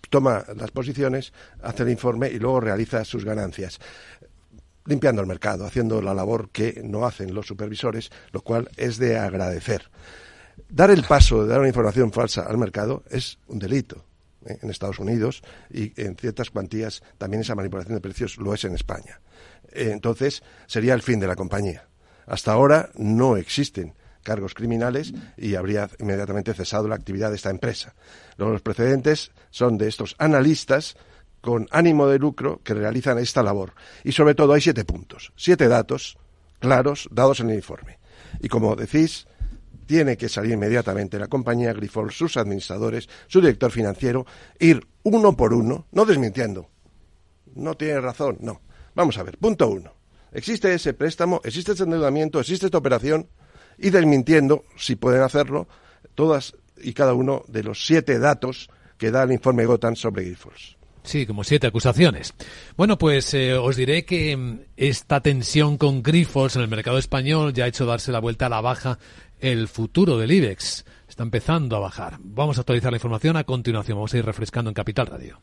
toma las posiciones, hace el informe y luego realiza sus ganancias limpiando el mercado, haciendo la labor que no hacen los supervisores, lo cual es de agradecer. Dar el paso de dar una información falsa al mercado es un delito ¿eh? en Estados Unidos y en ciertas cuantías también esa manipulación de precios lo es en España. Eh, entonces, sería el fin de la compañía. Hasta ahora no existen cargos criminales y habría inmediatamente cesado la actividad de esta empresa. Los precedentes son de estos analistas con ánimo de lucro que realizan esta labor. Y sobre todo hay siete puntos, siete datos claros dados en el informe. Y como decís, tiene que salir inmediatamente la compañía Grifol, sus administradores, su director financiero, ir uno por uno, no desmintiendo. No tiene razón, no. Vamos a ver, punto uno. Existe ese préstamo, existe ese endeudamiento, existe esta operación, y desmintiendo, si pueden hacerlo, todas y cada uno de los siete datos que da el informe Gotan sobre Grifols. Sí, como siete acusaciones. Bueno, pues eh, os diré que mm, esta tensión con Grifos en el mercado español ya ha hecho darse la vuelta a la baja el futuro del IBEX. Está empezando a bajar. Vamos a actualizar la información a continuación. Vamos a ir refrescando en Capital Radio.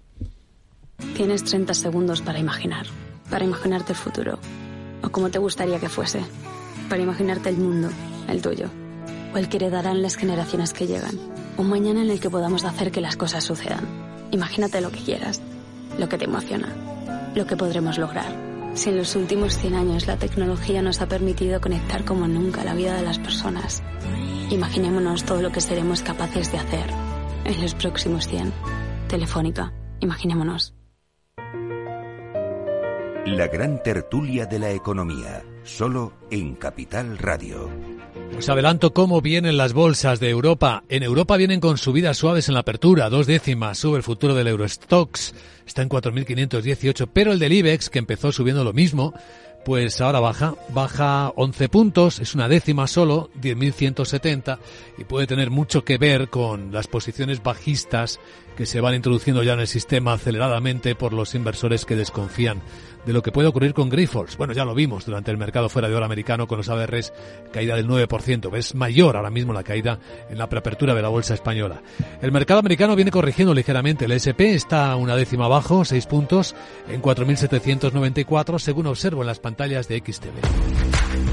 Tienes 30 segundos para imaginar, para imaginarte el futuro, o como te gustaría que fuese, para imaginarte el mundo, el tuyo, o el que heredarán las generaciones que llegan, un mañana en el que podamos hacer que las cosas sucedan. Imagínate lo que quieras lo que te emociona, lo que podremos lograr. Si en los últimos 100 años la tecnología nos ha permitido conectar como nunca la vida de las personas, imaginémonos todo lo que seremos capaces de hacer en los próximos 100. Telefónica, imaginémonos. La gran tertulia de la economía, solo en Capital Radio. Os adelanto cómo vienen las bolsas de Europa. En Europa vienen con subidas suaves en la apertura, dos décimas. Sube el futuro del Eurostox, está en 4.518, pero el del IBEX, que empezó subiendo lo mismo, pues ahora baja, baja 11 puntos, es una décima solo, 10.170, y puede tener mucho que ver con las posiciones bajistas que se van introduciendo ya en el sistema aceleradamente por los inversores que desconfían de lo que puede ocurrir con Grifols. Bueno, ya lo vimos durante el mercado fuera de hora americano con los ADRs, caída del 9%. Es mayor ahora mismo la caída en la preapertura de la bolsa española. El mercado americano viene corrigiendo ligeramente. El SP está una décima abajo, 6 puntos, en 4.794, según observo en las pantallas de XTV.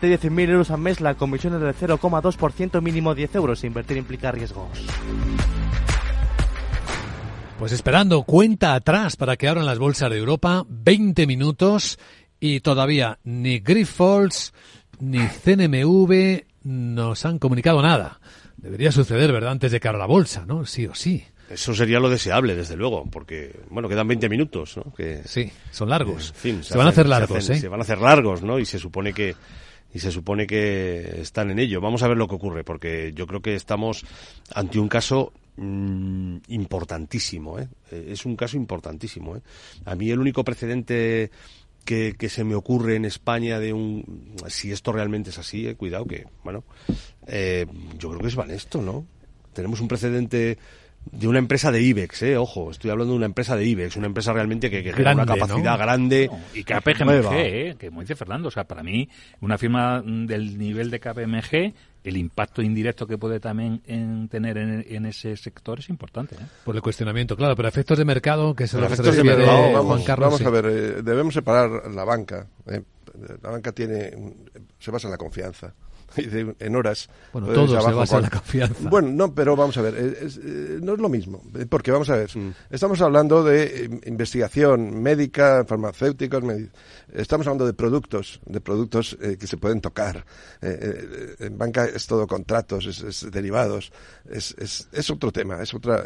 de 100.000 euros al mes, la comisión es del 0,2%, mínimo 10 euros. Invertir implica riesgos. Pues esperando cuenta atrás para que abran las bolsas de Europa, 20 minutos y todavía ni Grifols ni CNMV nos han comunicado nada. Debería suceder, ¿verdad? Antes de que abra la bolsa, ¿no? Sí o sí. Eso sería lo deseable, desde luego, porque, bueno, quedan 20 minutos, ¿no? Que, sí, son largos. fin, se, van a hacer largos, se, ¿eh? se van a hacer largos, ¿no? Y se supone que y se supone que están en ello. Vamos a ver lo que ocurre, porque yo creo que estamos ante un caso mm, importantísimo. ¿eh? ¿eh? Es un caso importantísimo. ¿eh? A mí el único precedente que, que, se me ocurre en España de un... Si esto realmente es así, eh, cuidado que, bueno, eh, yo creo que es Vanesto, ¿no? Tenemos un precedente de una empresa de IBEX, eh, ojo, estoy hablando de una empresa de IBEX, una empresa realmente que, que una capacidad grande. y KPMG, eh, que como dice Fernando, o sea, para mí, una firma del nivel de KPMG, el impacto indirecto que puede también tener en, ese sector es importante. ¿eh? Por el cuestionamiento, claro, pero efectos de mercado, que se lo efectos de mercado, vamos, Vamos a ver, eh, debemos separar la banca. Eh, la banca tiene, se basa en la confianza *laughs* en horas. Bueno, todo se basa en la confianza. Bueno, no, pero vamos a ver, eh, no es lo mismo, eh, porque vamos a ver, mm. estamos hablando de eh, investigación médica, farmacéuticos, estamos hablando de productos, de productos que se pueden tocar. en banca es todo contratos, es, derivados, es, es, otro tema, es otra...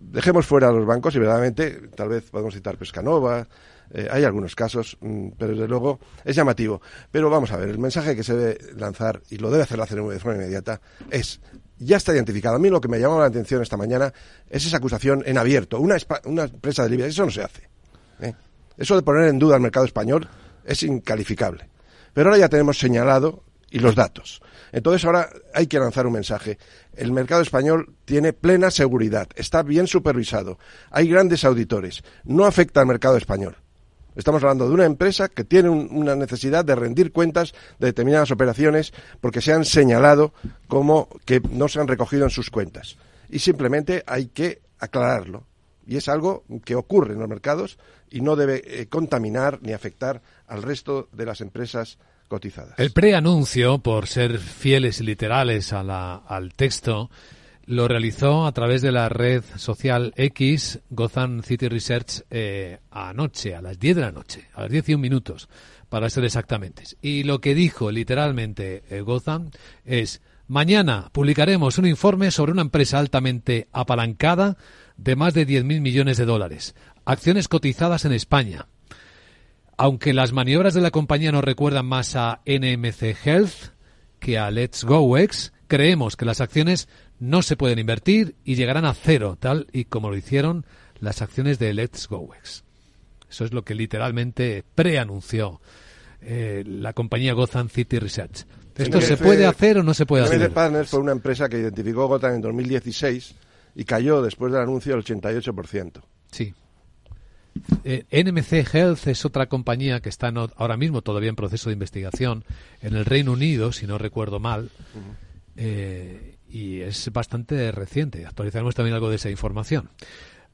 dejemos fuera a los bancos y verdaderamente, tal vez podemos citar Pescanova, eh, hay algunos casos, mm, pero desde luego es llamativo. Pero vamos a ver, el mensaje que se debe lanzar, y lo debe hacer la CNV de forma inmediata, es, ya está identificado. A mí lo que me llamó la atención esta mañana es esa acusación en abierto. Una, una empresa de Libia, eso no se hace. ¿eh? Eso de poner en duda el mercado español es incalificable. Pero ahora ya tenemos señalado y los datos. Entonces ahora hay que lanzar un mensaje. El mercado español tiene plena seguridad, está bien supervisado, hay grandes auditores, no afecta al mercado español. Estamos hablando de una empresa que tiene una necesidad de rendir cuentas de determinadas operaciones porque se han señalado como que no se han recogido en sus cuentas. Y simplemente hay que aclararlo. Y es algo que ocurre en los mercados y no debe eh, contaminar ni afectar al resto de las empresas cotizadas. El preanuncio, por ser fieles y literales al texto, lo realizó a través de la red social X, Gotham City Research, eh, anoche, a las 10 de la noche, a las 10 y un minutos, para ser exactamente. Y lo que dijo literalmente eh, Gotham es, mañana publicaremos un informe sobre una empresa altamente apalancada de más de 10.000 millones de dólares, acciones cotizadas en España. Aunque las maniobras de la compañía nos recuerdan más a NMC Health que a Let's Go X, creemos que las acciones no se pueden invertir y llegarán a cero, tal y como lo hicieron las acciones de Let's Go X. Eso es lo que literalmente preanunció eh, la compañía Gotham City Research. ¿Esto se puede hacer o no se puede hacer? Partners fue una empresa que identificó Gotham en 2016 y cayó después del anuncio al 88%. Sí. Eh, NMC Health es otra compañía que está ahora mismo todavía en proceso de investigación en el Reino Unido, si no recuerdo mal y es bastante reciente. Actualizaremos también algo de esa información.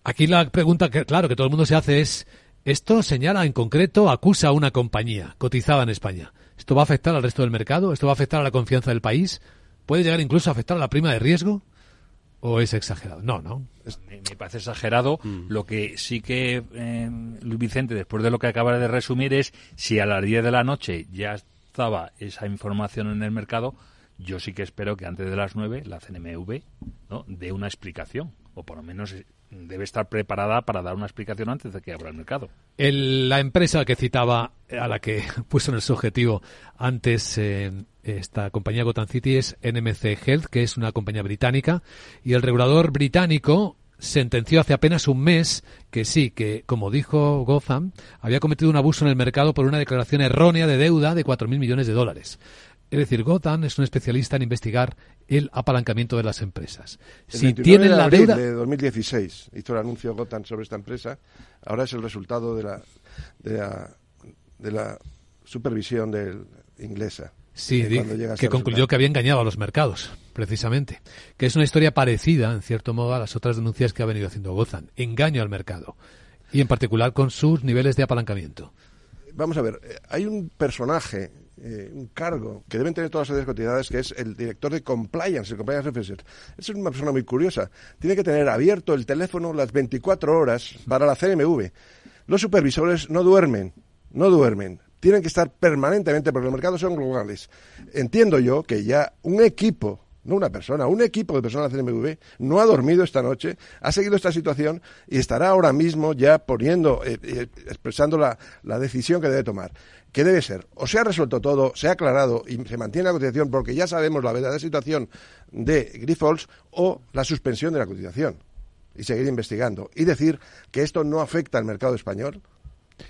Aquí la pregunta que, claro, que todo el mundo se hace es, esto señala en concreto, acusa a una compañía cotizada en España. ¿Esto va a afectar al resto del mercado? ¿Esto va a afectar a la confianza del país? ¿Puede llegar incluso a afectar a la prima de riesgo? ¿O es exagerado? No, no. Me, me parece exagerado. Lo que sí que, eh, Luis Vicente, después de lo que acaba de resumir, es si a las 10 de la noche ya estaba esa información en el mercado, yo sí que espero que antes de las 9 la CNMV ¿no? dé una explicación. O por lo menos eh, debe estar preparada para dar una explicación antes de que abra el mercado. El- la empresa que citaba, a la que *laughs* puso en el subjetivo antes eh, esta compañía Gotham City es NMC Health, que es una compañía británica, y el regulador británico sentenció hace apenas un mes que sí, que como dijo Gotham, había cometido un abuso en el mercado por una declaración errónea de deuda de 4.000 millones de dólares. Es decir, Gotham es un especialista en investigar el apalancamiento de las empresas. El Si 29 tienen de la deuda... de 2016 hizo el anuncio Gotham sobre esta empresa. Ahora es el resultado de la, de la, de la supervisión del inglesa. Sí, que ese concluyó que había engañado a los mercados, precisamente. Que es una historia parecida, en cierto modo, a las otras denuncias que ha venido haciendo Gotham. Engaño al mercado. Y en particular con sus niveles de apalancamiento. Vamos a ver, eh, hay un personaje, eh, un cargo que deben tener todas las cotizadas, que es el director de compliance, el compliance officer. Es una persona muy curiosa. Tiene que tener abierto el teléfono las 24 horas para la CNMV. Los supervisores no duermen, no duermen. Tienen que estar permanentemente, porque los mercados son globales. Entiendo yo que ya un equipo no una persona, un equipo de personas de la CNMV no ha dormido esta noche, ha seguido esta situación y estará ahora mismo ya poniendo, eh, eh, expresando la, la decisión que debe tomar. ¿Qué debe ser? O se ha resuelto todo, se ha aclarado y se mantiene la cotización porque ya sabemos la verdadera situación de Grifols o la suspensión de la cotización y seguir investigando y decir que esto no afecta al mercado español,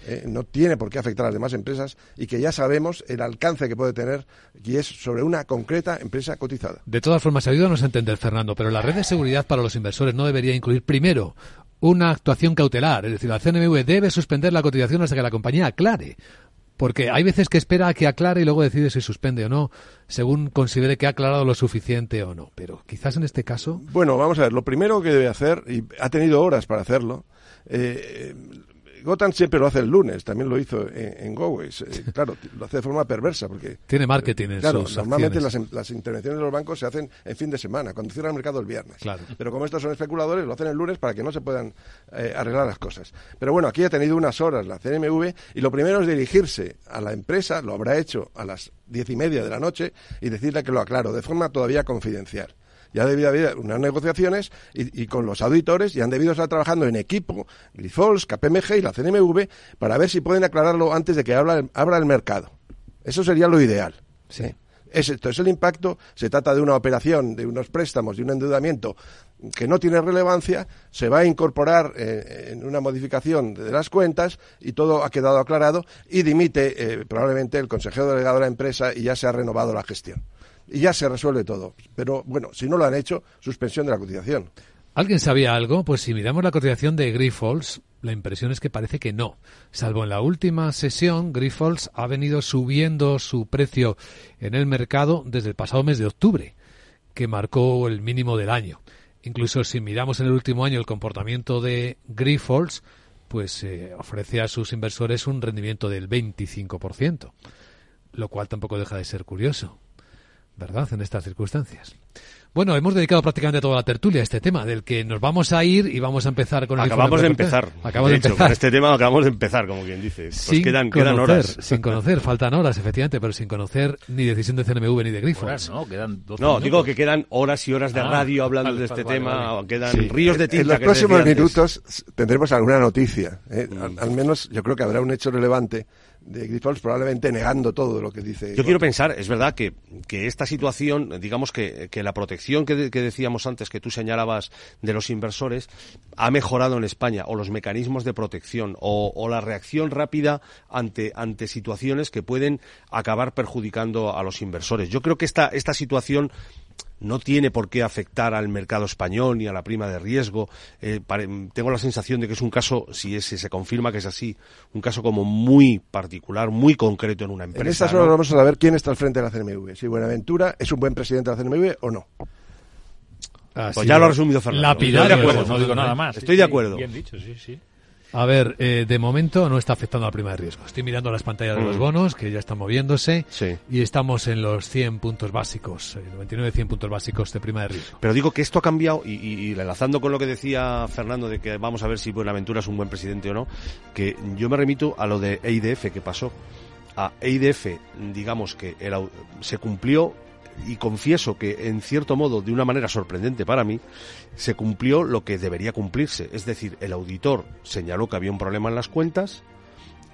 eh, no tiene por qué afectar a las demás empresas y que ya sabemos el alcance que puede tener y es sobre una concreta empresa cotizada. De todas formas, ayúdanos a entender, Fernando, pero la red de seguridad para los inversores no debería incluir, primero, una actuación cautelar. Es decir, la CNMV debe suspender la cotización hasta que la compañía aclare. Porque hay veces que espera a que aclare y luego decide si suspende o no, según considere que ha aclarado lo suficiente o no. Pero quizás en este caso. Bueno, vamos a ver, lo primero que debe hacer, y ha tenido horas para hacerlo, eh, Gotham siempre lo hace el lunes, también lo hizo en, en. Eh, *laughs* claro, lo hace de forma perversa porque... Tiene marketing en Claro, sus normalmente las intervenciones de los bancos se hacen en fin de semana, cuando cierra el mercado el viernes. Claro. Pero como estos son especuladores, lo hacen el lunes para que no se puedan eh, arreglar las cosas. Pero bueno, aquí ha tenido unas horas la CNMV y lo primero es dirigirse a la empresa, lo habrá hecho a las diez y media de la noche, y decirle que lo aclaro, de forma todavía confidencial. Ya ha debido haber unas negociaciones y, y con los auditores y han debido estar trabajando en equipo, Grifols, KPMG y la CNMV, para ver si pueden aclararlo antes de que abra, abra el mercado. Eso sería lo ideal. ¿sí? Es esto, es el impacto. Se trata de una operación, de unos préstamos, de un endeudamiento que no tiene relevancia, se va a incorporar eh, en una modificación de las cuentas y todo ha quedado aclarado y dimite eh, probablemente el consejero delegado de la empresa y ya se ha renovado la gestión. Y ya se resuelve todo. Pero bueno, si no lo han hecho, suspensión de la cotización. ¿Alguien sabía algo? Pues si miramos la cotización de Grifols, la impresión es que parece que no. Salvo en la última sesión, Grifols ha venido subiendo su precio en el mercado desde el pasado mes de octubre, que marcó el mínimo del año. Incluso si miramos en el último año el comportamiento de Grifols, pues eh, ofrece a sus inversores un rendimiento del 25%, lo cual tampoco deja de ser curioso, ¿verdad? En estas circunstancias. Bueno, hemos dedicado prácticamente toda la tertulia a este tema, del que nos vamos a ir y vamos a empezar con el Acabamos de empezar. Acabamos de de, hecho, empezar. con este tema acabamos de empezar, como quien dice. Pues sin quedan, conocer, quedan horas. sin conocer, *laughs* faltan horas, efectivamente, pero sin conocer ni decisión de CNMV ni de. Horas, ¿no? Quedan 12 No, minutos. digo que quedan horas y horas de Ah, radio hablando vale, de este vale, tema, vale. quedan Sí. ríos de tinta. En los que próximos minutos tendremos alguna noticia. ¿eh? Al, al menos yo creo que habrá un hecho relevante de Grifols probablemente negando todo lo que dice. Yo quiero pensar, es verdad que, que esta situación, digamos que, que la protección que, de- que decíamos antes, que tú señalabas de los inversores, ha mejorado en España, o los mecanismos de protección, o, o la reacción rápida ante, ante situaciones que pueden acabar perjudicando a los inversores. Yo creo que esta, esta situación no tiene por qué afectar al mercado español ni a la prima de riesgo. Eh, tengo la sensación de que es un caso, si es- si se confirma que es así, un caso como muy particular, muy concreto en una En empresa. estas ¿no? horas vamos a saber quién está al frente de la CNMV. Si Buenaventura es un buen presidente de la CNMV o no. Ha Pues ya lo ha resumido Fernando. lapidario, Estoy de acuerdo. eso, No digo nada más. Estoy de acuerdo. Bien dicho, sí, sí. A ver, eh, de momento no está afectando a la prima de riesgo. Estoy mirando las pantallas de los Mm. bonos, que ya están moviéndose, Sí. y estamos en los 100 puntos básicos, eh, 99-100 puntos básicos de prima de riesgo. Pero digo que esto ha cambiado y, y- y enlazando con lo que decía Fernando de que vamos a ver si Buenaventura es un buen presidente o no, que yo me remito a lo de EIDF que pasó. A EIDF, digamos que el se cumplió y confieso que en cierto modo, de una manera sorprendente para mí, se cumplió lo que debería cumplirse. Es decir, el auditor señaló que había un problema en las cuentas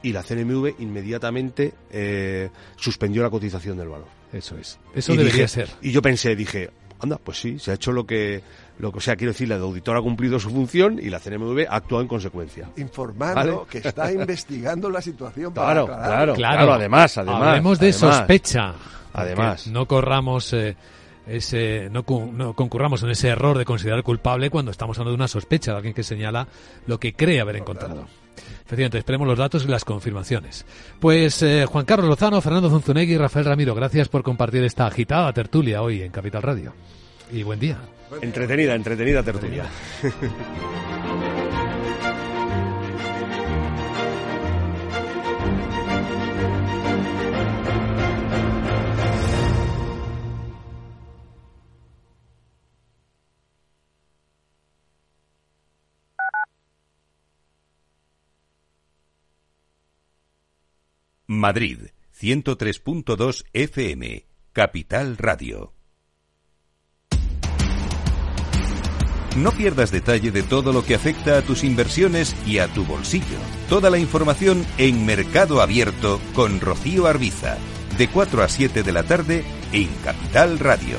y la CNMV inmediatamente eh, suspendió la cotización del valor. Eso es. Eso Y debería dije- ser. Y yo pensé, dije, anda, pues sí, se ha hecho lo que, lo que, o sea, quiero decir, la auditor ha cumplido su función y la CNMV ha actuado en consecuencia. Informando ¿Vale? que está *laughs* investigando la situación para Claro, claro, claro, además, además. Hablemos de además. sospecha. Además. No corramos eh, ese, no, cu- no concurramos en ese error de considerar culpable cuando estamos hablando de una sospecha de alguien que señala lo que cree haber encontrado. Efectivamente, esperemos los datos y las confirmaciones. Pues eh, Juan Carlos Lozano, Fernando Zunzunegui y Rafael Ramiro, gracias por compartir esta agitada tertulia hoy en Capital Radio. Y buen día. Entretenida, entretenida tertulia. *laughs* Madrid, 103.2 FM, Capital Radio. No pierdas detalle de todo lo que afecta a tus inversiones y a tu bolsillo. Toda la información en Mercado Abierto con Rocío Arbiza, de 4 a 7 de la tarde en Capital Radio.